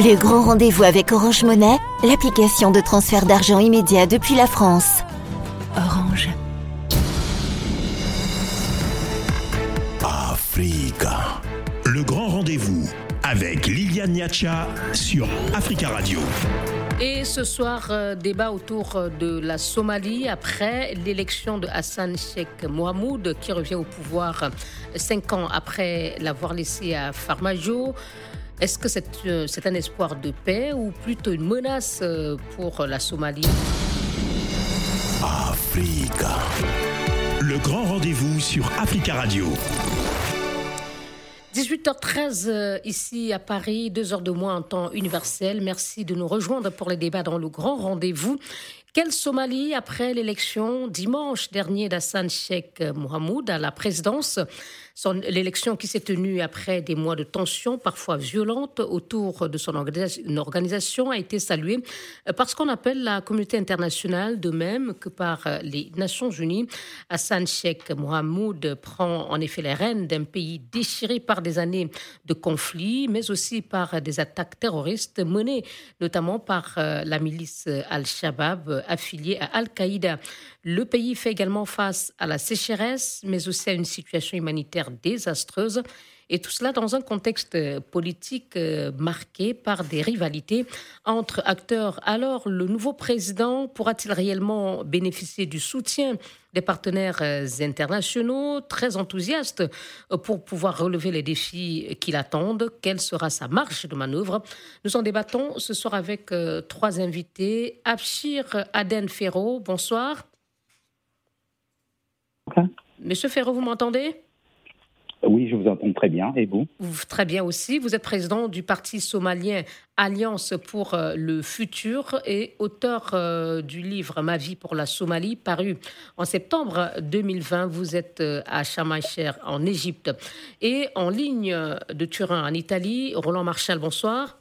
Le grand rendez-vous avec Orange Monnaie, l'application de transfert d'argent immédiat depuis la France. Orange. Africa. Le grand rendez-vous avec Liliane Niacha sur Africa Radio. Et ce soir, euh, débat autour euh, de la Somalie après l'élection de Hassan Sheikh Mohamoud qui revient au pouvoir euh, cinq ans après l'avoir laissé à Farmajo. Est-ce que c'est un espoir de paix ou plutôt une menace pour la Somalie? Africa. Le grand rendez-vous sur Africa Radio. 18h13 ici à Paris, deux heures de moins en temps universel. Merci de nous rejoindre pour les débats dans le grand rendez-vous. Quelle Somalie après l'élection dimanche dernier d'Hassan Sheikh Mohamoud à la présidence? L'élection qui s'est tenue après des mois de tensions parfois violentes autour de son organisation a été saluée par ce qu'on appelle la communauté internationale, de même que par les Nations Unies. Hassan Sheikh Mohamoud prend en effet les rênes d'un pays déchiré par des années de conflits, mais aussi par des attaques terroristes menées notamment par la milice Al-Shabaab affiliée à Al-Qaïda. Le pays fait également face à la sécheresse, mais aussi à une situation humanitaire désastreuse. Et tout cela dans un contexte politique euh, marqué par des rivalités entre acteurs. Alors, le nouveau président pourra-t-il réellement bénéficier du soutien des partenaires euh, internationaux très enthousiastes euh, pour pouvoir relever les défis qui l'attendent Quelle sera sa marche de manœuvre? Nous en débattons ce soir avec trois invités. Abshir Aden Ferro, bonsoir. Monsieur Ferro, vous m'entendez? Oui, je vous entends très bien. Et vous? Très bien aussi. Vous êtes président du parti somalien Alliance pour euh, le futur et auteur euh, du livre Ma vie pour la Somalie, paru en septembre 2020. Vous êtes euh, à Chamaïcher en Égypte et en ligne de Turin en Italie. Roland Marchal, bonsoir.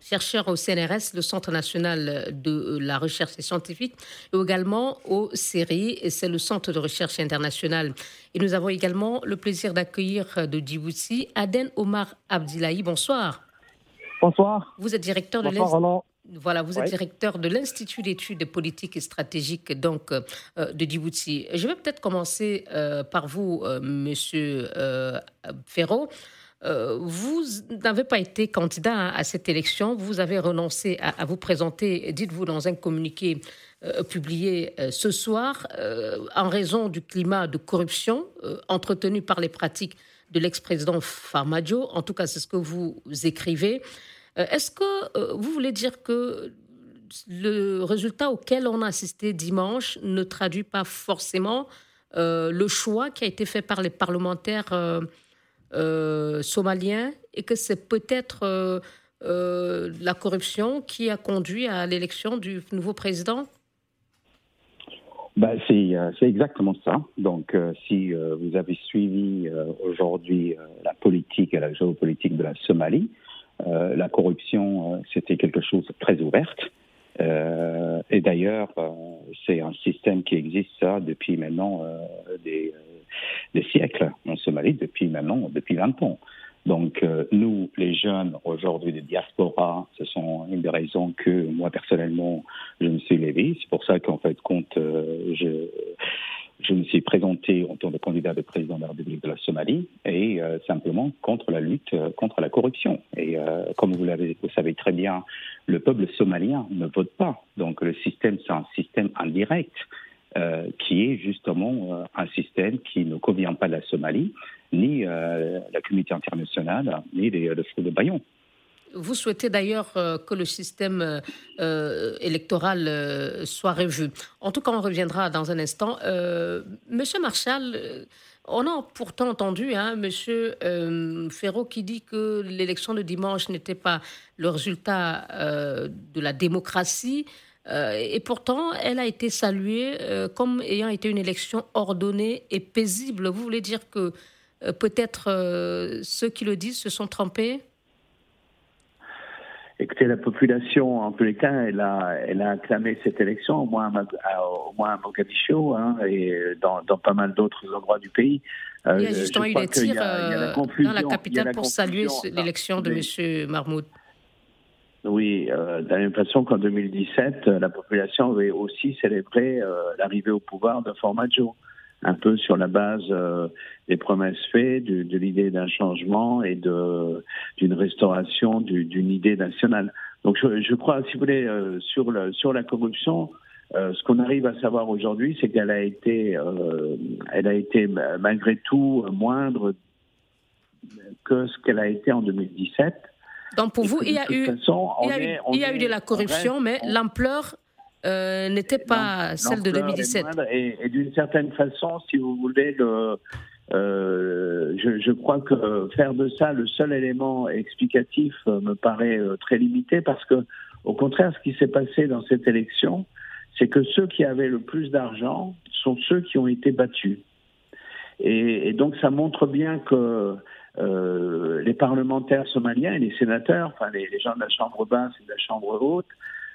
Chercheur au CNRS, le Centre national de la recherche scientifique, et également au CERI, et c'est le Centre de recherche international. Et nous avons également le plaisir d'accueillir de Djibouti Aden Omar Abdilahi. Bonsoir. Bonsoir. Vous êtes directeur de voilà, vous êtes directeur de l'Institut d'études politiques et stratégiques donc euh, de Djibouti. Je vais peut-être commencer euh, par vous, euh, Monsieur Ferro. Euh, vous n'avez pas été candidat à cette élection. Vous avez renoncé à, vous présenter, dites-vous, dans un communiqué euh, publié euh, ce soir, en raison du climat de corruption entretenu par les pratiques de l'ex-président Farmajo. En tout cas, c'est ce que vous écrivez. Est-ce que vous voulez dire que le résultat auquel on a assisté dimanche ne traduit pas forcément le choix qui a été fait par les parlementaires euh, somalien et que c'est peut-être euh, euh, la corruption qui a conduit à l'élection du nouveau président? Ben, c'est, exactement ça. Donc, si vous avez suivi aujourd'hui la politique et la géopolitique de la Somalie, la corruption, c'était quelque chose de très ouverte. et d'ailleurs, c'est un système qui existe ça depuis maintenant des, des siècles en Somalie, depuis maintenant, depuis 20 ans. Donc, euh, nous, les jeunes aujourd'hui de diaspora, ce sont une des raisons que moi, personnellement, je me suis levé. C'est pour ça qu'en fait, compte, euh, je, je me suis présenté en tant que candidat de président de la République de la Somalie et euh, simplement contre la lutte contre la corruption. Et comme vous, l'avez, vous savez très bien, le peuple somalien ne vote pas. Donc, le système, c'est un système indirect. Euh, qui est justement euh, un système qui ne convient pas de la Somalie, ni euh, la communauté internationale, ni les, le de Bayon. Vous souhaitez d'ailleurs que le système électoral soit revu. En tout cas, on reviendra dans un instant. Monsieur Marshall, on a pourtant entendu hein, Monsieur Ferro qui dit que l'élection de dimanche n'était pas le résultat de la démocratie, euh, et pourtant, elle a été saluée euh, comme ayant été une élection ordonnée et paisible. Vous voulez dire que euh, peut-être ceux qui le disent se sont trompés? Écoutez, la population, en tous les cas, elle a, elle a acclamé cette élection, au moins à, au moins à Mogadiscio hein, et dans, dans, pas mal d'autres endroits du pays. il y a justement eu des tirs dans la capitale pour saluer l'élection de M. Mahmoud. Oui, de la même façon qu'en 2017, la population avait aussi célébré l'arrivée au pouvoir de Formaggio un peu sur la base euh, des promesses faites, de, l'idée d'un changement et de d'une restauration d'une idée nationale. Donc je, je, crois, si vous voulez, euh, sur le, sur la corruption, euh, ce qu'on arrive à savoir aujourd'hui, c'est qu'elle a été, elle a été malgré tout moindre que ce qu'elle a été en 2017. Donc pour vous, il y a eu, il y a eu, il y a eu de la corruption, mais l'ampleur euh, n'était pas celle de 2017. Et, d'une certaine façon, si vous voulez, le, euh, je, je, crois que faire de ça le seul élément explicatif euh, me paraît très limité parce que, au contraire, ce qui s'est passé dans cette élection, c'est que ceux qui avaient le plus d'argent sont ceux qui ont été battus. Et, et donc, ça montre bien que euh, les parlementaires somaliens et les sénateurs, enfin les, gens de la Chambre basse et de la Chambre haute,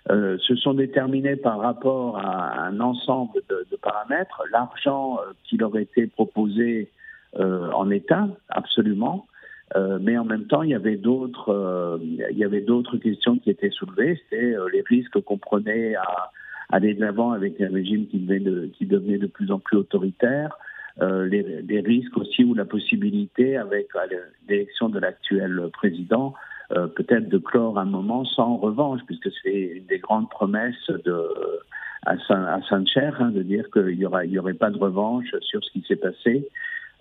euh, se sont déterminés par rapport à un ensemble de, de paramètres. L'argent euh, qui leur était proposé euh, en état, absolument, euh, mais en même temps, il y avait d'autres, il y avait d'autres questions qui étaient soulevées. C'était les risques qu'on prenait à aller de l'avant avec un régime qui de, qui devenait de plus en plus autoritaire. Euh, les, les, risques aussi ou la possibilité, avec l'élection de l'actuel président, euh, peut-être de clore un moment sans revanche, puisque c'est une des grandes promesses de, à, Saint, à cher hein, de dire qu'il n'y aura, il y aurait pas de revanche sur ce qui s'est passé.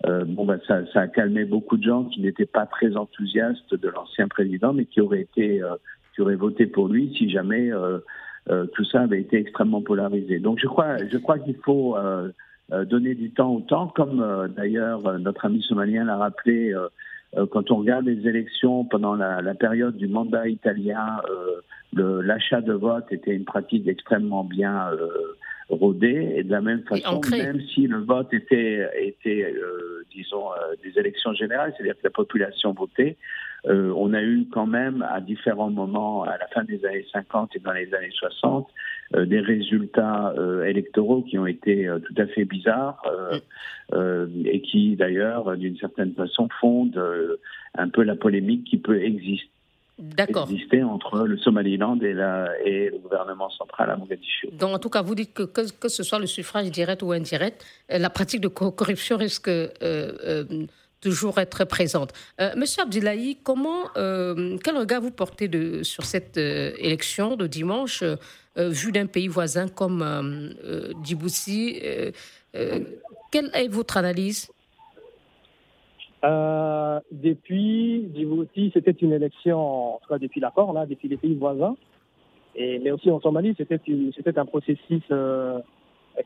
Euh, bon, bah, ça, ça, a calmé beaucoup de gens qui n'étaient pas très enthousiastes de l'ancien président, mais qui auraient été, euh, qui auraient voté pour lui si jamais euh, euh, tout ça avait été extrêmement polarisé. Donc, je crois, je crois qu'il faut donner du temps au temps, comme d'ailleurs notre ami somalien l'a rappelé. Euh, quand on regarde les élections pendant la, la période du mandat italien, euh, l'achat de vote était une pratique extrêmement bien euh, rodée. Et de la même façon, même si le vote était, était euh, disons, euh, des élections générales, c'est-à-dire que la population votait, euh, on a eu quand même à différents moments, à la fin des années 50 et dans les années 60, euh, des résultats euh, électoraux qui ont été tout à fait bizarres et qui d'ailleurs, d'une certaine façon, fondent un peu la polémique qui peut exister exister entre le Somaliland et, la, et, le gouvernement central à Mogadiscio. Donc, en tout cas, vous dites que que, ce soit le suffrage direct ou indirect, la pratique de corruption risque toujours être présente. Euh, Monsieur Abdullahi, comment, euh, quel regard vous portez de, sur cette euh, élection de dimanche, vue d'un pays voisin comme Djibouti Quelle est votre analyse? Depuis Djibouti, c'était une élection, en tout cas depuis l'accord, depuis les pays voisins. Et, mais aussi en Somalie, c'était un processus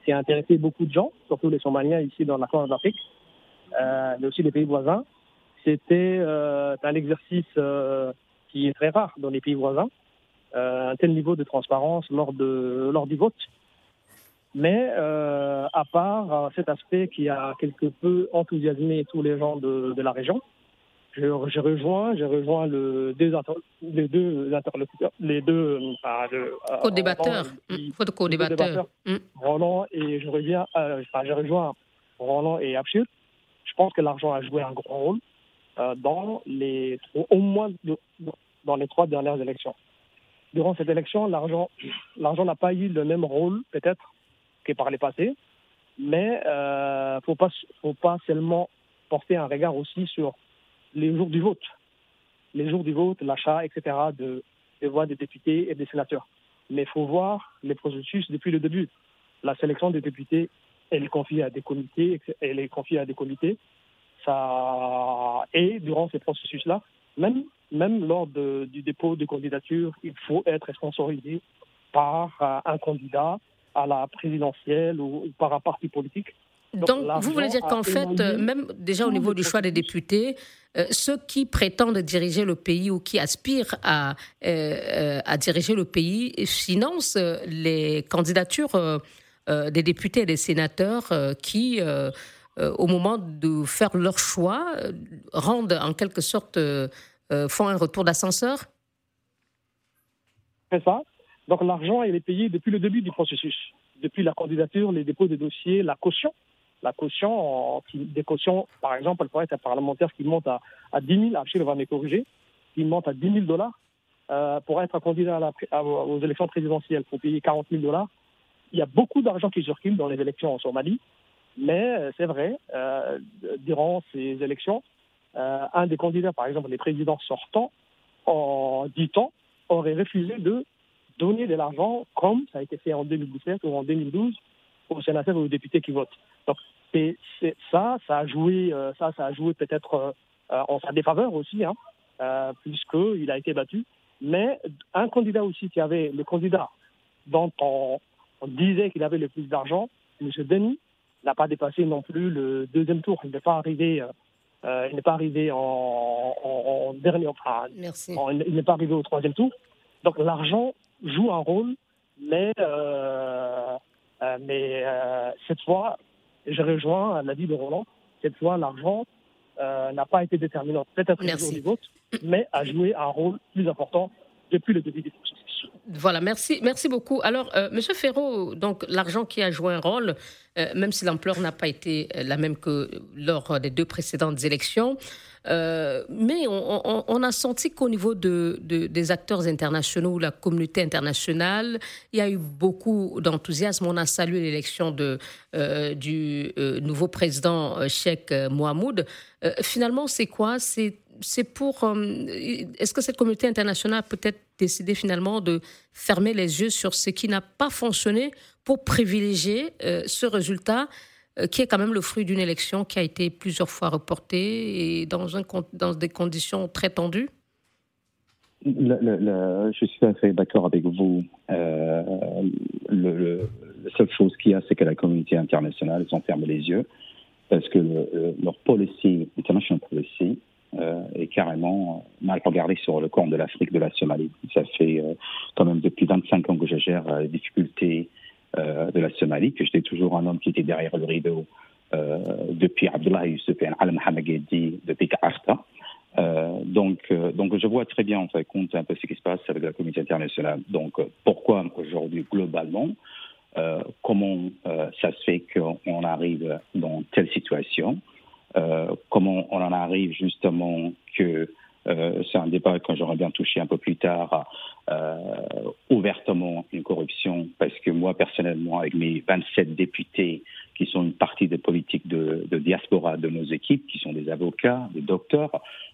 qui a intéressé beaucoup de gens, surtout les Somaliens ici dans la Corne d'Afrique euh, mais aussi les pays voisins. C'était euh, un exercice euh, qui est très rare dans les pays voisins, un tel niveau de transparence lors, de, lors du vote. Mais à part cet aspect qui a quelque peu enthousiasmé tous les gens de, de la région, je, je rejoins, je rejoins le, deux les deux interlocuteurs, les deux enfin, co-débatteurs, mmh. Roland et je reviens, enfin, je rejoins Roland et Abshir je pense que l'argent a joué un grand rôle euh, dans les, au moins dans les trois dernières élections. Durant cette élection, l'argent, n'a pas eu le même rôle, peut-être, que par les passés, mais il euh, ne faut pas, faut pas seulement porter un regard aussi sur les jours du vote. Les jours du vote, l'achat, etc., de, des voix des députés et des sénateurs. Mais il faut voir les processus depuis le début. La sélection des députés elle est confiée à des comités, elle est confiée à des comités. Ça, et durant ces processus-là, même, même lors de, du dépôt de candidature, il faut être sponsorisé par euh, un candidat à la présidentielle ou, par un parti politique. Donc, vous voulez dire qu'en fait, euh, même déjà au niveau du choix des députés, euh, ceux qui prétendent diriger le pays ou qui aspirent à, à diriger le pays financent les candidatures euh, des députés et des sénateurs euh, qui, euh, au moment de faire leur choix, rendent en quelque sorte, font un retour d'ascenseur? C'est ça. Donc l'argent, il est payé depuis le début du processus, depuis la candidature, les dépôts de dossiers, la caution. la caution, des cautions, par exemple, elle pourrait être un parlementaire qui monte à, à 10 000, Achille va me corriger, qui monte à 10 000 dollars euh, pour être candidat aux élections présidentielles, pour payer 40 000 dollars. Il y a beaucoup d'argent qui circule dans les élections en Somalie, mais euh, c'est vrai, euh, durant ces élections, euh, un des candidats, par exemple les présidents sortants, en 10 ans, aurait refusé de donner de l'argent comme ça a été fait en 2017 ou en 2012 aux sénateurs ou aux députés qui votent. Donc c'est, ça, ça a joué, euh, ça, ça a joué peut-être euh, euh, en sa défaveur aussi, hein, puisqu'il a été battu. Mais un candidat aussi qui avait, le candidat dont on, disait qu'il avait le plus d'argent, M. Denis, n'a pas dépassé non plus le deuxième tour. Il n'est pas arrivé, il n'est pas arrivé en, en, dernier, enfin, il n'est pas arrivé au troisième tour. Donc l'argent joue un rôle, mais euh, euh, mais euh, cette fois, je rejoins l'avis de Roland, cette fois, l'argent euh, n'a pas été déterminant, peut-être le jour du vote, mais a joué un rôle plus important depuis le début du processus. Voilà, merci, merci beaucoup. Alors, euh, Monsieur Ferraud, donc l'argent qui a joué un rôle, euh, même si l'ampleur n'a pas été euh, la même que lors des deux précédentes élections, euh, mais on, a senti qu'au niveau de, de, des acteurs internationaux, la communauté internationale, il y a eu beaucoup d'enthousiasme. On a salué l'élection du nouveau président Sheikh Mohamed. finalement, c'est quoi? C'est c'est pour. Est-ce que cette communauté internationale a peut-être décidé finalement de fermer les yeux sur ce qui n'a pas fonctionné pour privilégier euh, ce résultat euh, qui est quand même le fruit d'une élection qui a été plusieurs fois reportée et dans, un, dans des conditions très tendues? Le, le, le, je suis d'accord avec vous. Euh, la seule chose qu'il y a, c'est que la communauté internationale s'en ferme les yeux parce que leur policy, international policy, euh, est carrément mal regardé sur le compte de l'Afrique, de la Somalie. Ça fait euh, quand même depuis 25 ans que je gère euh, les difficultés euh, de la Somalie, que j'étais toujours un homme qui était derrière le rideau euh, depuis Abdullah Youssef et Al-Mohamed depuis Ka'arta. donc, donc je vois très bien en fait compte un peu ce qui se passe avec la communauté internationale. Donc pourquoi aujourd'hui globalement comment ça se fait qu'on arrive dans telle situation? euh, comment on en arrive justement que euh, c'est un débat que j'aurais bien touché un peu plus tard, euh, ouvertement une corruption, parce que moi personnellement, avec mes 27 députés qui sont une partie des politiques de, diaspora de nos équipes, qui sont des avocats, des docteurs,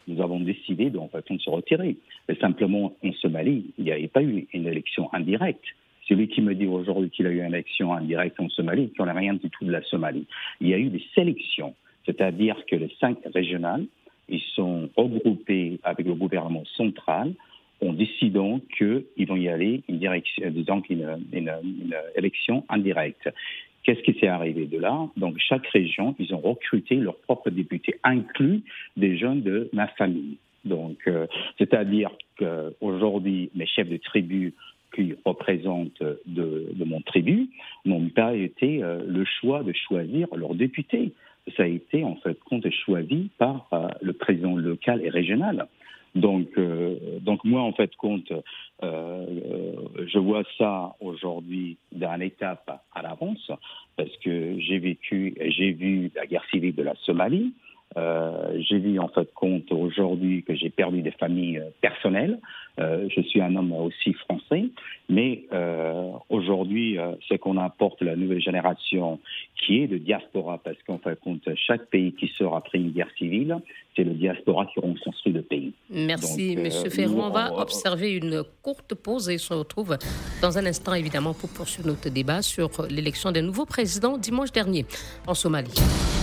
nous avons décidé de, de se retirer. Mais simplement, en Somalie, il n'y avait pas eu une élection indirecte. Celui qui me dit aujourd'hui qu'il a eu une élection indirecte en Somalie, qui n'a rien du tout de la Somalie. Il y a eu des sélections c'est-à-dire que les cinq régionales, ils sont regroupés avec le gouvernement central en décidant qu'ils vont y aller une une élection indirecte. Qu'est-ce qui s'est arrivé de là? Donc, chaque région, ils ont recruté leurs propres députés, inclus des jeunes de ma famille. Donc, euh, c'est-à-dire qu'aujourd'hui, mes chefs de tribu qui représentent de, de mon tribu n'ont pas été euh, le choix de choisir leurs députés ça a été en fait compte choisi par euh, le président local et régional. Donc, euh, donc moi en fait compte, euh, je vois ça aujourd'hui d'une étape à l'avance parce que j'ai vécu, j'ai vu la guerre civile de la Somalie. Euh, j'ai vu en fait compte aujourd'hui que j'ai perdu des familles euh, personnelles. Euh, je suis un homme aussi français, mais aujourd'hui, ce qu'on apporte la nouvelle génération, qui est de diaspora, parce qu'en fait compte, chaque pays qui sort après une guerre civile, c'est le diaspora qui reconstruit le pays. Merci, Donc, Monsieur Ferrand. On va observer une courte pause et se retrouve dans un instant, évidemment, pour poursuivre notre débat sur l'élection d'un nouveau président dimanche dernier en Somalie.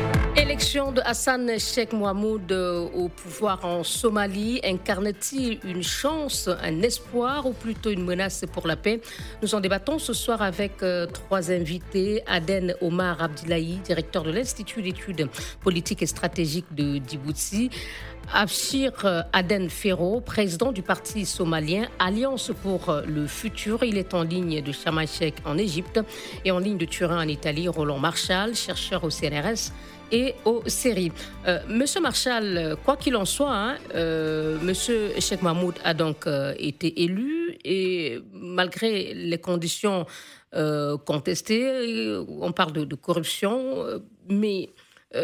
Élection de Hassan Sheikh Mohamed au pouvoir en Somalie, incarne-t-il une chance, un espoir ou plutôt une menace pour la paix? Nous en débattons ce soir avec euh, trois invités. Aden Omar Abdillahi, directeur de l'Institut d'études politiques et stratégiques de Djibouti. Abshir Aden Ferro, président du parti somalien Alliance pour le futur, il est en ligne de Sharm en Égypte et en ligne de Turin en Italie. Roland Marshall, chercheur au CNRS et aux séries. Euh, Monsieur Marshall, quoi qu'il en soit, hein, euh, Monsieur Sheikh Mahmoud a donc euh, été élu et malgré les conditions contestées, on parle de, corruption, mais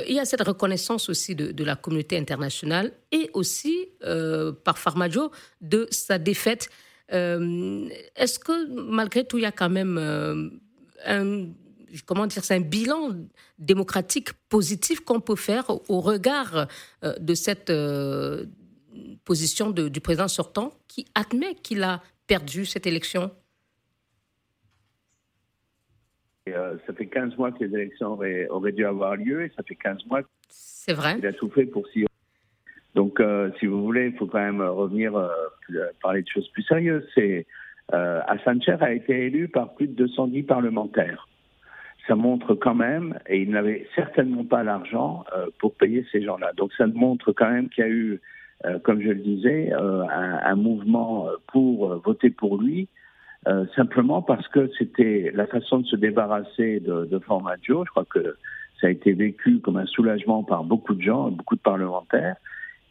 il y a cette reconnaissance aussi de, la communauté internationale et aussi par Farmajo de sa défaite. Est-ce que malgré tout, il y a quand même un comment dire, c'est un bilan démocratique positif qu'on peut faire au regard euh, de cette euh, position du président sortant qui admet qu'il a perdu cette élection. Euh, ça fait 15 mois que les élections auraient, dû avoir lieu et ça fait 15 mois qu'il a tout fait pour s'y donc, si vous voulez, il faut quand même revenir parler de choses plus sérieuses. C'est Hassan Cher a été élu par plus de 210 parlementaires ça montre quand même, et il n'avait certainement pas l'argent euh, pour payer ces gens-là. Donc ça montre quand même qu'il y a eu, euh, comme je le disais, euh, un, mouvement pour voter pour lui, simplement parce que c'était la façon de se débarrasser de, de Formaggio. Je crois que ça a été vécu comme un soulagement par beaucoup de gens, beaucoup de parlementaires.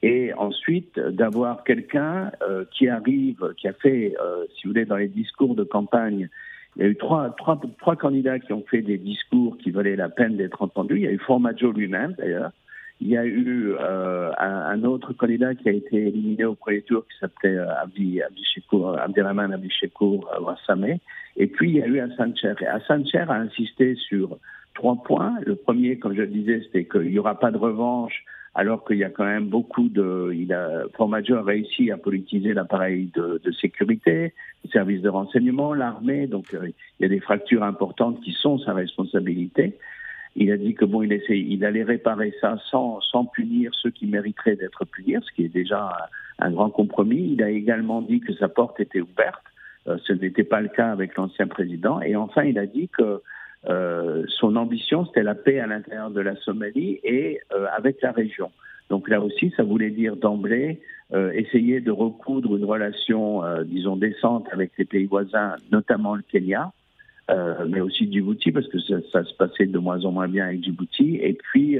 Et ensuite, d'avoir quelqu'un qui arrive, qui a fait, si vous voulez, dans les discours de campagne, il y a eu trois, trois, trois candidats qui ont fait des discours qui valaient la peine d'être entendus. Il y a eu Formaggio lui-même, d'ailleurs. Il y a eu euh, un, autre candidat qui a été éliminé au premier tour qui s'appelait euh, Abdi, Abdelrahman Abdi Shekour euh, Et puis il y a eu Hassan Cher. Et Hassan Cher a insisté sur trois points. Le premier, comme je le disais, c'était qu'il n'y aura pas de revanche alors qu'il y a quand même beaucoup de... Il a, Formaggio a réussi à politiser l'appareil de, sécurité, le service de renseignement, l'armée, donc euh, il y a des fractures importantes qui sont sa responsabilité. Il a dit que bon, il, allait réparer ça sans, sans punir ceux qui mériteraient d'être punis, ce qui est déjà un, grand compromis. Il a également dit que sa porte était ouverte. Euh, ce n'était pas le cas avec l'ancien président. Et enfin, il a dit que euh, son ambition, c'était la paix à l'intérieur de la Somalie et euh, avec la région. Donc là aussi, ça voulait dire d'emblée euh, essayer de recoudre une relation, disons, décente avec les pays voisins, notamment le Kenya, mais aussi Djibouti, parce que ça, se passait de moins en moins bien avec Djibouti, et puis,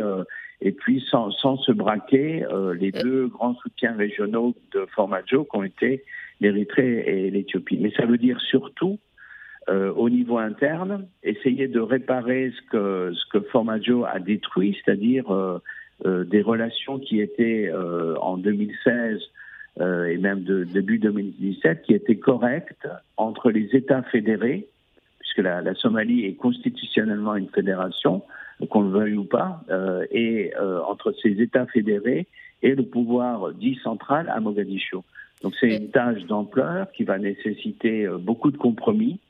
et puis sans, sans se braquer, les deux grands soutiens régionaux de Formaggio qui ont été l'Érythrée et l'Éthiopie. Mais ça veut dire surtout euh, au niveau interne, essayer de réparer ce que, ce que Formaggio a détruit, c'est-à-dire euh, euh, des relations qui étaient en 2016 et même de début 2017, qui étaient correctes entre les États fédérés, puisque la, la Somalie est constitutionnellement une fédération, qu'on le veuille ou pas, et entre ces États fédérés et le pouvoir dit central à Mogadiscio. Donc c'est une tâche d'ampleur qui va nécessiter beaucoup de compromis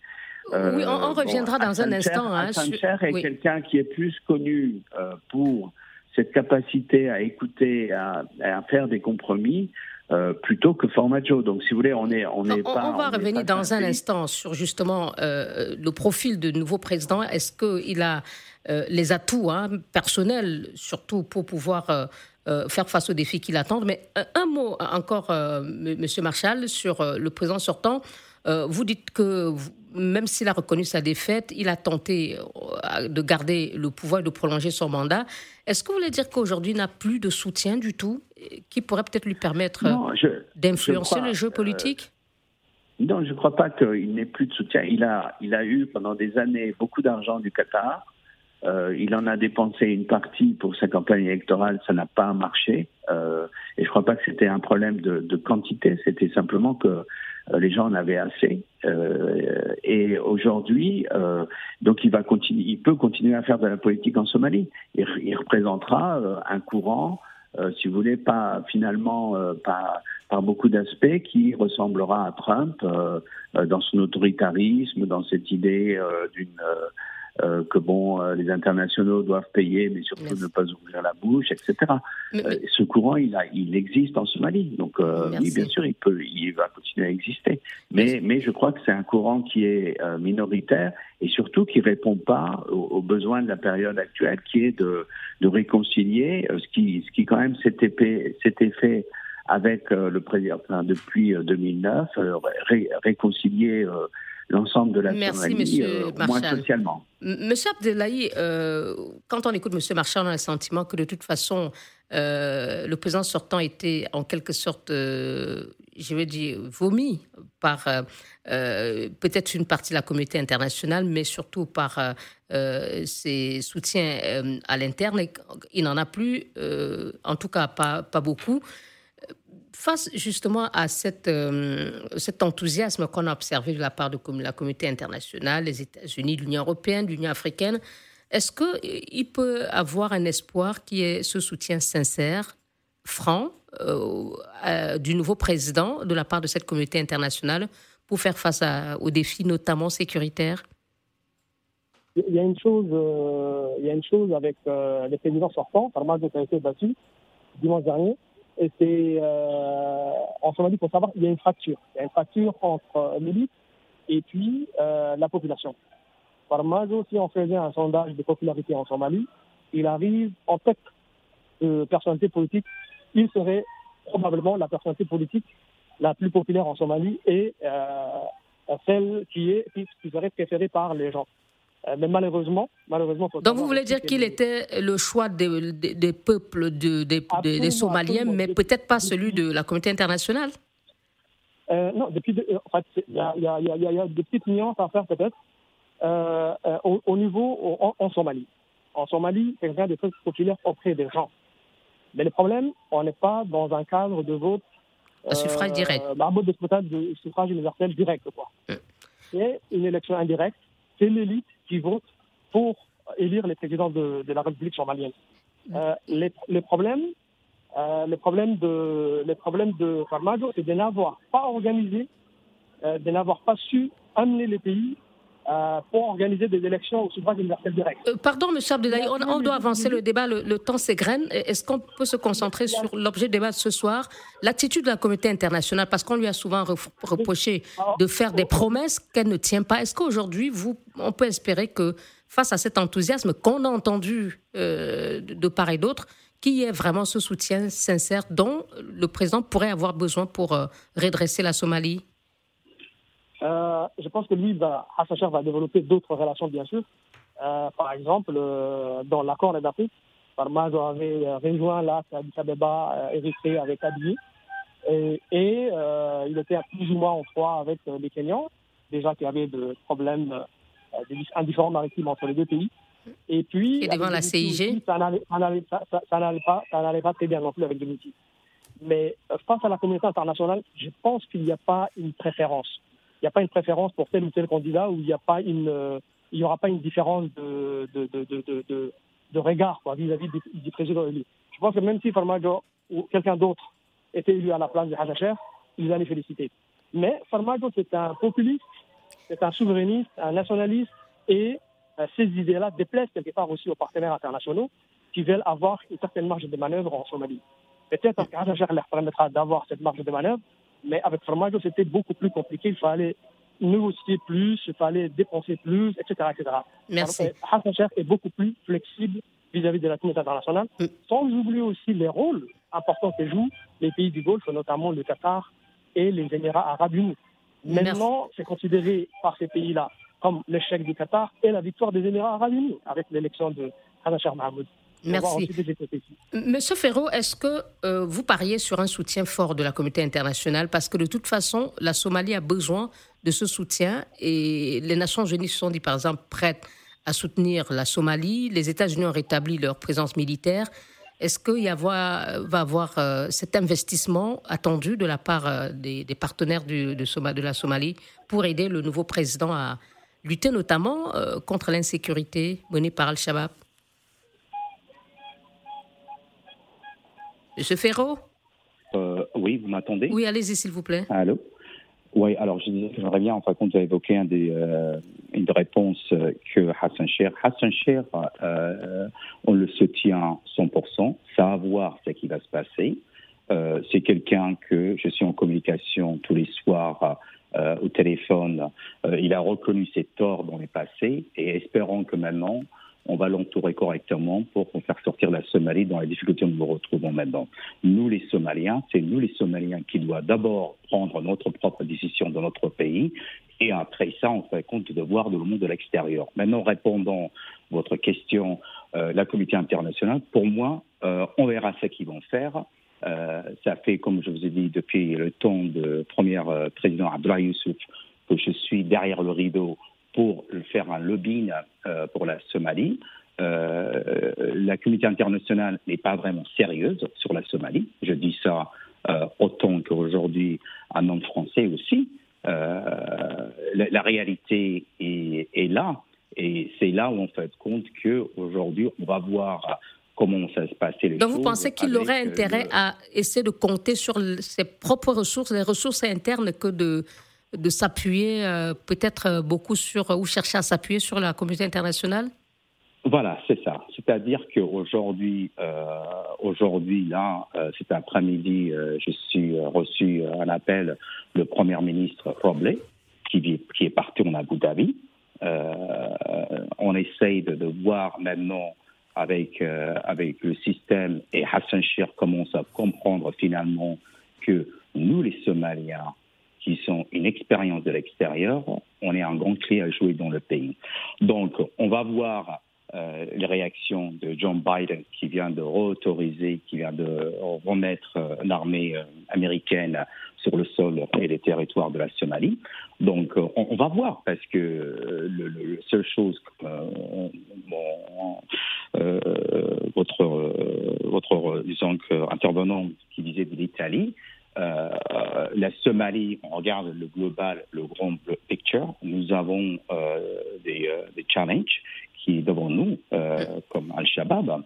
oui, on, reviendra dans un instant. Hein, est quelqu'un qui est plus connu euh, pour cette capacité à écouter, à, à faire des compromis. Euh, plutôt que Formaggio. Donc, si vous voulez, on est, on est on, pas. On va revenir dans un instant sur justement euh, le profil du nouveau président. Est-ce qu'il a les atouts hein, personnels, surtout pour pouvoir faire face aux défis qui l'attendent? Mais un mot encore, Monsieur Marshall, sur le président sortant. Vous dites que même s'il a reconnu sa défaite, il a tenté euh, de garder le pouvoir et de prolonger son mandat. Est-ce que vous voulez dire qu'aujourd'hui, il n'a plus de soutien du tout qui pourrait peut-être lui permettre d'influencer le jeu politique? Non, je ne crois pas qu'il n'ait plus de soutien. Il a, il a eu pendant des années beaucoup d'argent du Qatar. Euh, il en a dépensé une partie pour sa campagne électorale, ça n'a pas marché. Euh, et je ne crois pas que c'était un problème de, de quantité, c'était simplement que euh, les gens en avaient assez. Euh, et aujourd'hui, euh, donc il va continuer, il peut continuer à faire de la politique en Somalie. Il, il représentera un courant, si vous voulez, pas finalement pas par beaucoup d'aspects, qui ressemblera à Trump dans son autoritarisme, dans cette idée d'une euh, que bon, euh, les internationaux doivent payer, mais surtout ne pas ouvrir la bouche, etc. Euh, ce courant, il, a, il existe en Somalie, donc oui, bien sûr, il peut, il va continuer à exister. Mais, mais je crois que c'est un courant qui est minoritaire et surtout qui répond pas aux, besoins de la période actuelle, qui est de, de réconcilier ce qui, ce qui quand même s'était fait avec le président enfin, depuis 2009, réconcilier l'ensemble de la Merci, Monsieur euh, moins socialement. Monsieur Abdelahi, euh, quand on écoute Monsieur Marchand, on a le sentiment que de toute façon, euh, le président sortant était en quelque sorte, je vais dire, vomi par peut-être une partie de la communauté internationale, mais surtout par ses soutiens à l'interne. Il n'en a plus, en tout cas pas, pas beaucoup. Face justement à euh, cet enthousiasme qu'on a observé de la part de la communauté internationale, les États-Unis, l'Union européenne, l'Union africaine, est-ce qu'il peut avoir un espoir qui est ce soutien sincère, franc, euh, du nouveau président de la part de cette communauté internationale pour faire face aux défis, notamment sécuritaires? Il y a une chose, euh, il y a une chose avec les présidents sortants. Farmajo a été battu dimanche dernier. Et c'est, euh, en Somalie, pour savoir, il y a une fracture. Il y a une fracture entre euh, l'élite et puis euh, la population. Par Mazo, si on faisait un sondage de popularité en Somalie, il arrive en tête de personnalité politique. Il serait probablement la personnalité politique la plus populaire en Somalie et euh, celle qui, est, qui serait préférée par les gens. Euh, mais malheureusement, malheureusement. Donc vous voulez dire qu'il était le choix des, des, peuples de, des, Somaliens, mais peut-être pas celui de la communauté internationale? Euh, Non, depuis, en fait, il y a, y, a, y a, des petites nuances à faire peut-être euh, au, niveau en, Somalie. En Somalie, c'est quelqu'un de très populaire auprès des gens. Mais le problème, on n'est pas dans un cadre de vote. Un suffrage direct. Un vote de suffrage universel direct, quoi. C'est une élection indirecte. C'est l'élite qui votent pour élire les présidents de, la République somalienne. Euh, les, les, problèmes, euh, les problèmes de, les problèmes de Farmajo, c'est de n'avoir pas organisé, euh, de n'avoir pas su amener les pays euh, pour organiser des élections au suffrage universel direct. Euh, pardon, M. Abdelhaï, on, on, doit avancer le débat, le, le temps s'égrène. Est-ce qu'on peut se concentrer sur l'objet du débat de ce soir, l'attitude de la communauté internationale, parce qu'on lui a souvent reproché de faire des promesses qu'elle ne tient pas. Est-ce qu'aujourd'hui, vous, on peut espérer que face à cet enthousiasme qu'on a entendu euh, de part et d'autre, qu'il y ait vraiment ce soutien sincère dont le président pourrait avoir besoin pour redresser la Somalie? Euh, je pense que lui, va, Hassan va développer d'autres relations, bien sûr. Euh, par exemple, euh, dans l'accord d'Afrique, Farmajo avait rejoint là Addis Abeba, Érythrée avec Abiy. Et, et il était plus ou moins en froid avec les Kenyans, déjà qu'il y avait des problèmes, indifférents maritimes entre les deux pays. Et puis. Et devant la CIG Ça n'allait pas, pas très bien non plus avec Djibouti. Mais face à la communauté internationale, je pense qu'il n'y a pas une préférence il n'y a pas une préférence pour tel ou tel candidat ou il n'y euh, aura pas une différence de, regard vis-à-vis du, président élu. Je pense que même si Farmajo ou quelqu'un d'autre était élu à la place de Hazacher, ils allaient féliciter. Mais Farmajo, c'est un populiste, c'est un souverainiste, un nationaliste, et euh, ces idées-là déplaisent quelque part aussi aux partenaires internationaux qui veulent avoir une certaine marge de manœuvre en Somalie. Peut-être que leur permettra d'avoir cette marge de manœuvre, mais avec Formaggio, c'était beaucoup plus compliqué. Il fallait négocier plus, il fallait dépenser plus, etc. etc. Merci. Hassan Sheikh est beaucoup plus flexible vis-à-vis de la communauté internationale, mm. sans oublier aussi les rôles importants que jouent les pays du Golfe, notamment le Qatar et les Émirats arabes unis. Maintenant, c'est considéré par ces pays-là comme l'échec du Qatar et la victoire des Émirats arabes unis avec l'élection de Hassan Sheikh Mahmoud. Merci. Monsieur Ferro, est-ce que euh, vous pariez sur un soutien fort de la communauté internationale? Parce que de toute façon, la Somalie a besoin de ce soutien et les Nations Unies se sont dit, par exemple, prêtes à soutenir la Somalie. Les États-Unis ont rétabli leur présence militaire. Est-ce qu'il y avoir, va avoir euh, cet investissement attendu de la part euh, des, partenaires de, de, la Somalie pour aider le nouveau président à lutter notamment contre l'insécurité menée par Al-Shabaab? Monsieur Ferro euh, Oui, vous m'attendez? Oui, allez-y, s'il vous plaît. Allô? Oui, alors je disais que j'aimerais bien, en fin de compte, évoquer un des, euh, une réponse que Hassan Cher. Hassan Cher, euh, on le soutient 100%, ça à voir ce qui va se passer. Euh, c'est quelqu'un que je suis en communication tous les soirs euh, au téléphone. Euh, il a reconnu ses torts dans le passé et espérons que maintenant, on va l'entourer correctement pour faire sortir la Somalie dans les difficultés où nous nous retrouvons maintenant. Nous, les Somaliens, c'est nous, les Somaliens, qui doivent d'abord prendre notre propre décision dans notre pays et après ça, on fait compte de voir le monde de l'extérieur. Maintenant, répondant à votre question, euh, la communauté internationale, pour moi, euh, on verra ce qu'ils vont faire. Euh, ça fait, comme je vous ai dit, depuis le temps de premier président Abdullah Youssouf, que je suis derrière le rideau pour faire un lobbying euh, pour la Somalie. Euh, la communauté internationale n'est pas vraiment sérieuse sur la Somalie. Je dis ça euh, autant qu'aujourd'hui un homme français aussi. Euh, la, la, réalité est, est là. Et c'est là où on fait compte qu'aujourd'hui, on va voir comment ça se passait. Donc vous pensez qu'il aurait intérêt le... à essayer de compter sur ses propres ressources, les ressources internes, que de, de s'appuyer euh, peut-être beaucoup sur, ou chercher à s'appuyer sur la communauté internationale? Voilà, c'est ça. C'est-à-dire qu'aujourd'hui, euh, aujourd'hui, là, euh, cet après-midi, euh, je suis reçu un appel le Premier ministre Robley, qui, est parti en Abu Dhabi. on essaye de, voir maintenant avec, euh, avec le système et Hassan Shir commence à comprendre finalement que nous, les Somaliens, qui sont une expérience de l'extérieur, on est un grand clé à jouer dans le pays. Donc, on va voir euh, les réactions de John Biden qui vient de réautoriser, qui vient de remettre euh, l'armée euh, américaine sur le sol et les territoires de la Somalie. Donc, on, on va voir parce que le, le, seule chose que votre votre disons intervenant qui disait de l'Italie. Euh, la Somalie, on regarde le global, le grand picture, nous avons euh, des, euh, des challenges qui devant nous, comme Al-Shabaab.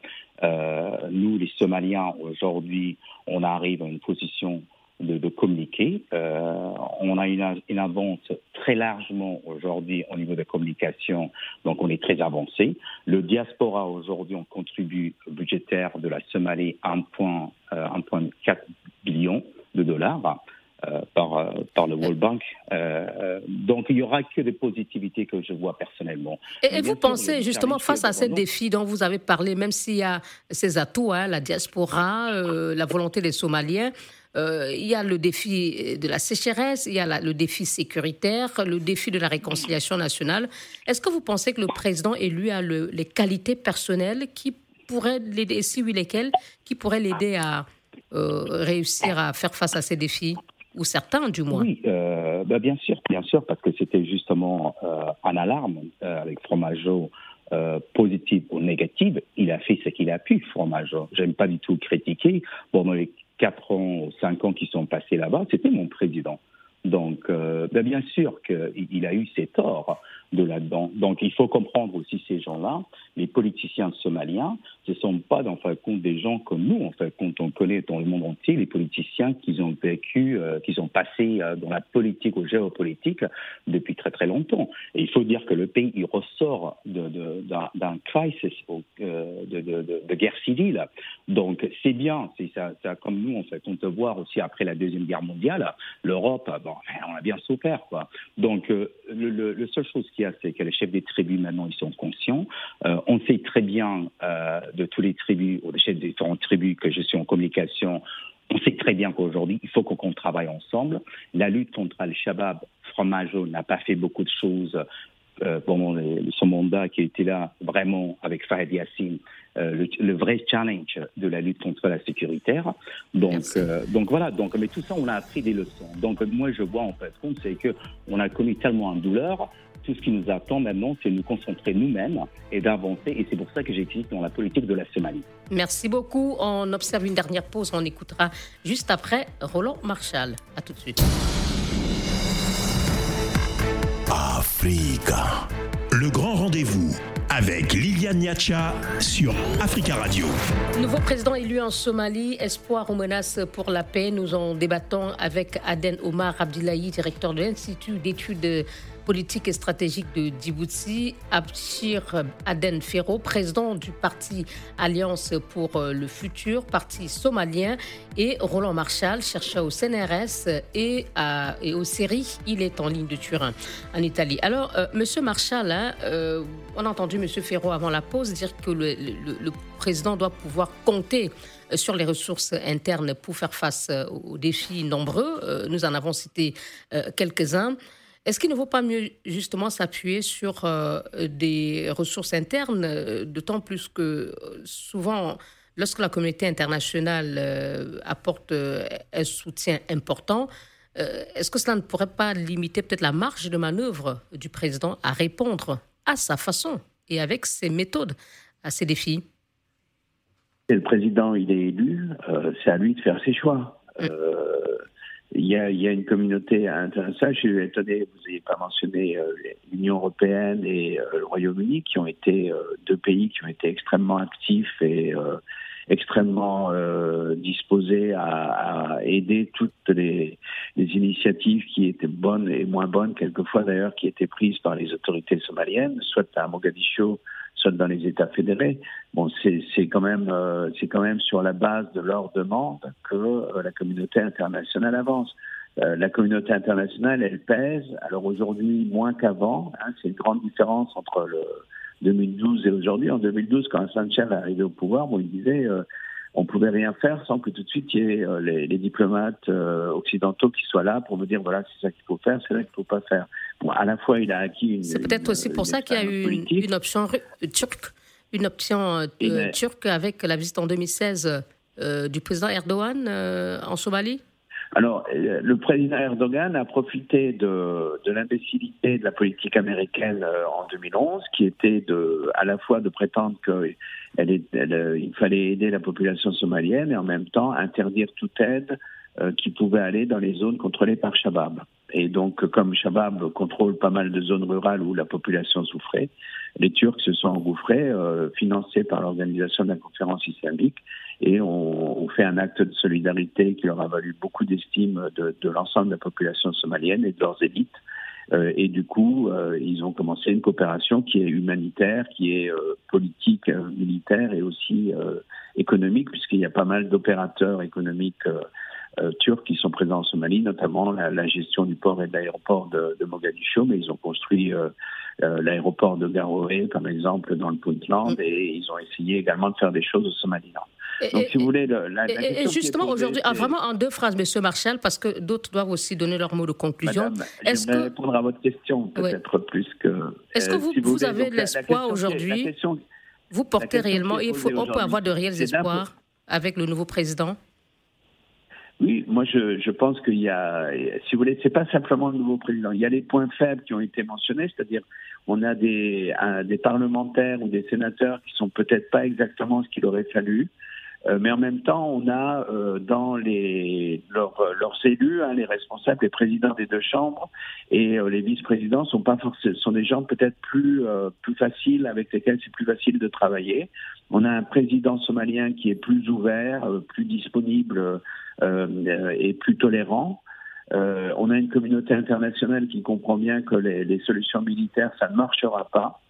Nous, les Somaliens, aujourd'hui, on arrive à une position de, de communiquer. On a une, une, avance très largement aujourd'hui au niveau de communication, donc on est très avancé. Le diaspora aujourd'hui, on contribue budgétaire de la Somalie à 1,4 billion de dollars. Euh, par, euh, par le World Bank. Euh, donc il n'y aura que des positivités que je vois personnellement. Et, et vous pensez justement face à ces défis dont vous avez parlé, même s'il y a ces atouts, hein, la diaspora, euh, la volonté des Somaliens, euh, il y a le défi de la sécheresse, il y a la, le défi sécuritaire, le défi de la réconciliation nationale. Est-ce que vous pensez que le président élu a le, les qualités personnelles qui pourraient l'aider, si oui lesquelles, qui pourraient l'aider à euh, réussir à faire face à ces défis ou certains du moins. Oui, euh, bah bien sûr, bien sûr, parce que c'était justement en alarme euh, avec Fromageau. Euh, positive ou négative, il a fait ce qu'il a pu, Fromageau. J'aime pas du tout critiquer. Pendant les quatre ans ou cinq ans qui sont passés là-bas, c'était mon président. Donc, euh, ben bien sûr qu'il a eu ses torts de là-dedans. Donc, il faut comprendre aussi ces gens-là. Les politiciens somaliens, ce ne sont pas, en fin de compte, des gens comme nous, en fait, quand on connaît dans le monde entier les politiciens qui ont vécu, euh, qui sont passés euh, dans la politique ou géopolitique depuis très très longtemps. Et il faut dire que le pays, ressort d'un crisis, euh, de, de, de, de, guerre civile. Donc, c'est bien, ça, comme nous, en fait, on peut voir aussi après la Deuxième Guerre mondiale, l'Europe, bon, on a bien souffert. Donc, le, le, le seule chose qu'il y a, c'est que les chefs des tribus, maintenant, ils sont conscients. On sait très bien euh, de tous les tribus, ou des chefs des différentes tribus que je suis en communication, on sait très bien qu'aujourd'hui, il faut qu'on travaille ensemble. La lutte contre Al-Shabaab, Fromageau n'a pas fait beaucoup de choses euh, pendant son mandat qui était là vraiment avec Fahad Yassine, euh, le, le, vrai challenge de la lutte contre la sécuritaire. Donc, euh, donc voilà. Donc, mais tout ça, on a appris des leçons. Donc, moi, je vois en fait compte, c'est que on a connu tellement en douleur. Tout ce qui nous attend maintenant, c'est de nous concentrer nous-mêmes et d'avancer. Et c'est pour ça que j'existe dans la politique de la Somalie. Merci beaucoup. On observe une dernière pause. On écoutera juste après Roland Marshall. À tout de suite. Africa. Le grand rendez-vous avec Liliane Niacha sur Africa Radio. Nouveau président élu en Somalie, espoir ou menace pour la paix? Nous en débattons avec Aden Omar Abdillahi, directeur de l'Institut d'études politique et stratégique de Djibouti, Abshir Aden Ferro, président du parti Alliance pour le futur, parti somalien, et Roland Marshall, chercheur au CNRS et, au CERI. Il est en ligne de Turin, en Italie. Alors, euh, Monsieur Marshall, hein, euh, on a entendu Monsieur Ferro avant la pause dire que le, président doit pouvoir compter sur les ressources internes pour faire face aux défis nombreux. Nous en avons cité quelques-uns. Est-ce qu'il ne vaut pas mieux justement s'appuyer sur euh, des ressources internes, euh, d'autant plus que euh, souvent, lorsque la communauté internationale euh, apporte un soutien important, est-ce que cela ne pourrait pas limiter peut-être la marge de manœuvre du président à répondre à sa façon et avec ses méthodes à ces défis? Et le président, il est élu, c'est à lui de faire ses choix. Mm il y, a, il y a une communauté internationale. Je suis étonné, vous n'ayez pas mentionné euh, l'Union européenne et euh, le Royaume-Uni, qui ont été euh, deux pays qui ont été extrêmement actifs et extrêmement disposés à, à, aider toutes les, initiatives qui étaient bonnes et moins bonnes, quelquefois d'ailleurs, qui étaient prises par les autorités somaliennes, soit à Mogadiscio, soit dans les États fédérés. Bon, c'est quand même euh, c'est quand même sur la base de leur demande que euh, la communauté internationale avance. Euh, la communauté internationale, elle pèse. Alors aujourd'hui moins qu'avant. Hein, c'est une grande différence entre le 2012 et aujourd'hui. En 2012, quand Sanchez est arrivé au pouvoir, bon, il disait on pouvait rien faire sans que tout de suite il y ait les, diplomates occidentaux qui soient là pour me dire voilà c'est ça qu'il faut faire, c'est ça qu'il faut pas faire. Bon, à la fois il a acquis une. C'est peut-être aussi pour ça qu'il y a eu une, une, option turque, une option euh, mais... turque avec la visite en 2016 euh, du président Erdogan en Somalie? Alors, le président Erdogan a profité de, de l'imbécilité de la politique américaine en 2011, qui était de, à la fois de prétendre qu'il fallait aider la population somalienne et en même temps interdire toute aide euh, qui pouvait aller dans les zones contrôlées par Shabab. Et donc, comme Shabab contrôle pas mal de zones rurales où la population souffrait, les Turcs se sont engouffrés, euh, financés par l'organisation de la conférence islamique, et ont, on fait un acte de solidarité qui leur a valu beaucoup d'estime de, de l'ensemble de la population somalienne et de leurs élites. Euh, et du coup, euh, ils ont commencé une coopération qui est humanitaire, qui est euh, politique, militaire et aussi économique, puisqu'il y a pas mal d'opérateurs économiques euh, turcs qui sont présents en Somalie, notamment la, la gestion du port et de l'aéroport de, de, Mogadiscio, mais ils ont construit euh, euh, l'aéroport de Garoé, comme exemple, dans le Puntland, mm. et ils ont essayé également de faire des choses au Somaliland. Donc, si vous voulez, le, la, la et, justement, aujourd'hui, ah, vraiment en deux phrases, Monsieur Marshall, parce que d'autres doivent aussi donner leur mot de conclusion. Est-ce que répondre à votre question peut-être ouais. plus que. Est-ce que vous, si vous, vous avez de l'espoir aujourd'hui Vous portez réellement, il faut, on peut avoir de réels espoirs avec le nouveau président oui, moi je, je pense qu'il y a, si vous voulez, c'est pas simplement le nouveau président. Il y a les points faibles qui ont été mentionnés, c'est-à-dire on a des, des parlementaires ou des sénateurs qui sont peut-être pas exactement ce qu'il aurait fallu, mais en même temps on a euh, dans les leurs, leurs élus, hein, les responsables, les présidents des deux chambres et euh, les vice-présidents sont pas forcément sont des gens peut-être plus euh, plus faciles avec lesquels c'est plus facile de travailler. On a un président somalien qui est plus ouvert, euh, plus disponible euh, et plus tolérant. Euh, on a une communauté internationale qui comprend bien que les, les, solutions militaires, ça ne marchera pas,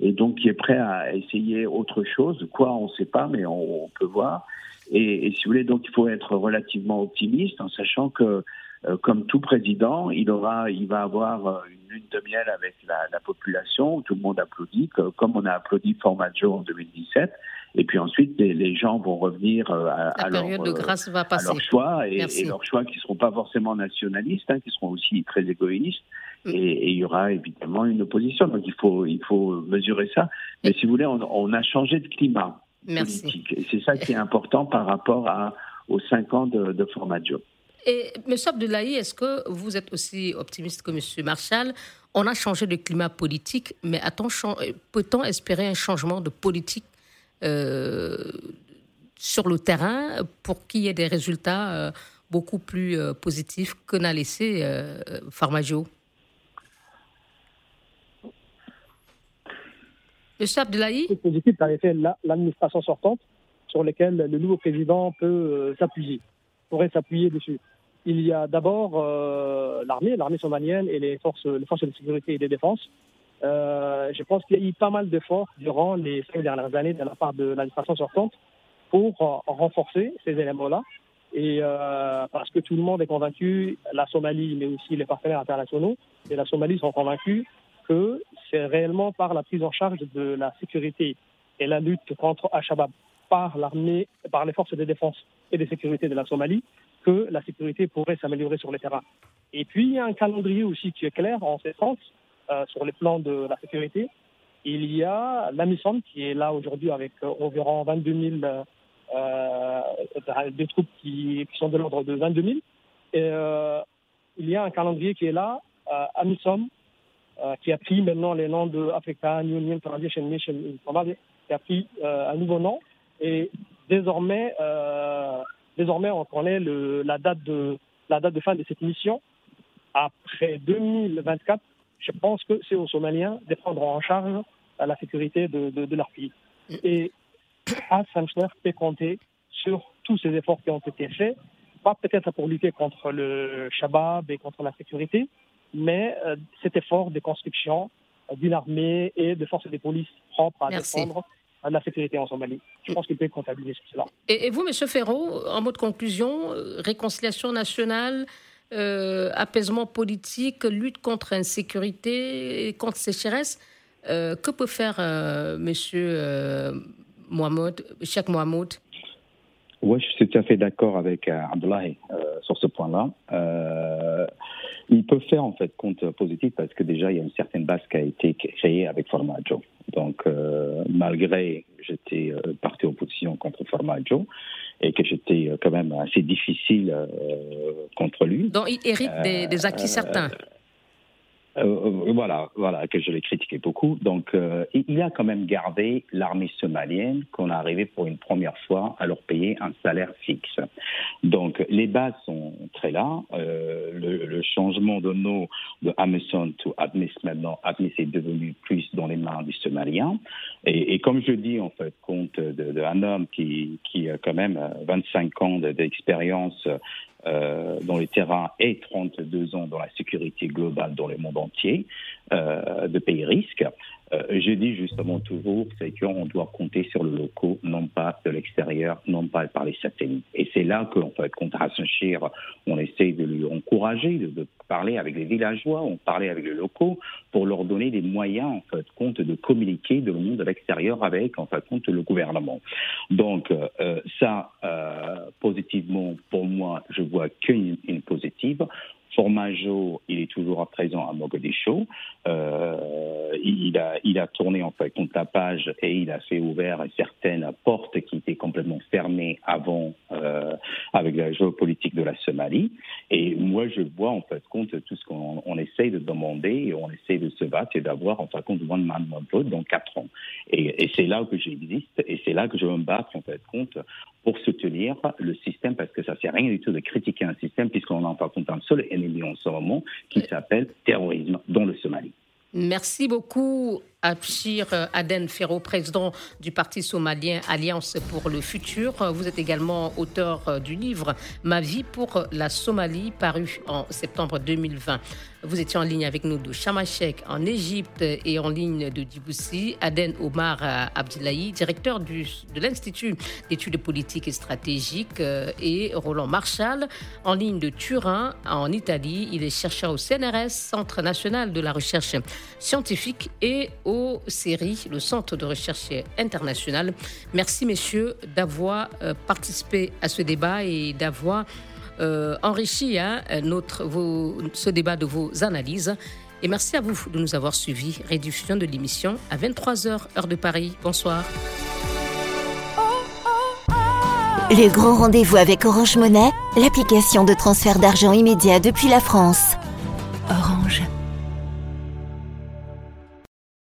et donc qui est prêt à essayer autre chose. Quoi, on ne sait pas, mais on, on peut voir. Et, et, si vous voulez, donc il faut être relativement optimiste en sachant que, euh, comme tout président, il aura, il va avoir euh, une lune de miel avec la, la population où tout le monde applaudit, que, comme on a applaudi Formaggio en 2017. Et puis ensuite, les, les gens vont revenir euh, à, à, leur, de grâce va à leur choix et, et leurs choix qui ne seront pas forcément nationalistes, hein, qui seront aussi très égoïstes. Et, et, il y aura évidemment une opposition. Donc il faut, il faut mesurer ça. Mais si vous voulez, on, on a changé de climat Merci. politique. Et c'est ça qui est important par rapport à, aux cinq ans de, de Formaggio. Et M. Abdoulaye, est-ce que vous êtes aussi optimiste que M. Marshall? On a changé de climat politique, mais peut-on espérer un changement de politique euh, sur le terrain pour qu'il y ait des résultats euh, beaucoup plus euh, positifs que n'a laissé Farmaggio Monsieur Abdoulaye C'est positif qu'avait fait l'administration sortante sur lesquels le nouveau président peut euh, s'appuyer, pourrait s'appuyer dessus. Il y a d'abord euh, l'armée, l'armée somalienne et les forces, les forces de sécurité et de défense. Euh, je pense qu'il y a eu pas mal d'efforts durant les cinq dernières années de la part de l'administration sortante pour renforcer ces éléments-là. Et parce que tout le monde est convaincu, la Somalie, mais aussi les partenaires internationaux et la Somalie sont convaincus que c'est réellement par la prise en charge de la sécurité et la lutte contre Al-Shabaab par l'armée, par les forces de défense et de sécurité de la Somalie, que la sécurité pourrait s'améliorer sur le terrain. Et puis, il y a un calendrier aussi qui est clair en ce sens, euh, sur les plans de la sécurité. Il y a la mission qui est là aujourd'hui avec euh, environ 22 000 euh, de troupes qui, qui sont de l'ordre de 22 000. Et il y a un calendrier qui est là, euh, AMISOM, qui a pris maintenant les noms de African Union Transition Mission, qui a pris un nouveau nom, et désormais, euh, désormais on connaît le, la, date de, la date de fin de cette mission. Après 2024, je pense que c'est aux Somaliens de prendre en charge la sécurité de, de, de leur pays. Et Hassan peut compter sur tous ces efforts qui ont été faits, pas peut-être pour lutter contre le Shabab et contre la sécurité, mais euh, cet effort de construction d'une armée et de forces de police propres à Merci. défendre la sécurité en Somalie. Je pense qu'il peut comptabiliser cela. Et, et vous, M. Ferraud, en mot de conclusion, euh, réconciliation nationale, euh, apaisement politique, lutte contre l'insécurité, contre sécheresse, euh, que peut faire euh, M. Euh, Mohamed, Cheikh Mohamed? Oui, je suis tout à fait d'accord avec euh, Abdoulaye euh, sur ce point-là. Euh, il peut faire en fait compte positif parce que déjà il y a une certaine base qui a été créée avec Formaggio. Donc euh, malgré j'étais parti opposition contre Formaggio et que j'étais quand même assez difficile contre lui. Donc il hérite des, des acquis certains. Euh, voilà, voilà, que je l'ai critiqué beaucoup. Donc, euh, il a quand même gardé l'armée somalienne qu'on est arrivé pour une première fois à leur payer un salaire fixe. Donc, les bases sont très là. Euh, le, changement de nom de Amazon to Admis maintenant, Admis est devenu plus dans les mains du Somalien. Et, et comme je dis, en fait, compte d'un de, de homme qui, qui a quand même 25 ans d'expérience euh, dans les terrains et 32 ans dans la sécurité globale dans le monde entier euh, de pays risques. Euh, je dis justement toujours, c'est qu'on doit compter sur le locaux, non pas de l'extérieur, non pas par les satellites. Et c'est là qu'en fait, contre Hassan Shir, on essaye de lui encourager, de, parler avec les villageois, on parlait avec les locaux pour leur donner des moyens, en fait, compte de communiquer de le monde de l'extérieur avec, en fait, compte le gouvernement. Donc, euh, ça, euh, positivement, pour moi, je vois qu'une une positive. Formaggio, il est toujours à présent à Mogadiscio. Euh, il, a, tourné en fait contre la page et il a fait ouvert certaines portes qui étaient complètement fermées avant euh, avec la géopolitique de la Somalie. Et moi, je vois en fait compte tout ce qu'on on essaye de demander et on essaye de se battre et d'avoir en fait compte one man one vote dans quatre ans. Et, c'est là que j'existe et c'est là que je veux me battre en fait compte pour soutenir le système parce que ça sert à rien du tout de critiquer un système puisqu'on en pas compte un seul en ce moment qui s'appelle terrorisme dans le Somalie. Merci beaucoup, Abshir Aden Ferro, président du Parti somalien Alliance pour le futur. Vous êtes également auteur du livre Ma vie pour la Somalie, paru en septembre 2020. Vous étiez en ligne avec nous de Chamachek en Égypte et en ligne de Djibouti. Aden Omar Abdillahi, directeur de l'Institut d'études politiques et stratégiques, et Roland Marshall en ligne de Turin en Italie. Il est chercheur au CNRS, Centre national de la recherche scientifique, et au CERI, le Centre de recherche internationale. Merci, messieurs, d'avoir participé à ce débat et d'avoir euh, enrichi hein, notre, vos, ce débat de vos analyses. Et merci à vous de nous avoir suivis. Réduction de l'émission à 23h, heure de Paris. Bonsoir. Le grand rendez-vous avec Orange Monnaie, l'application de transfert d'argent immédiat depuis la France.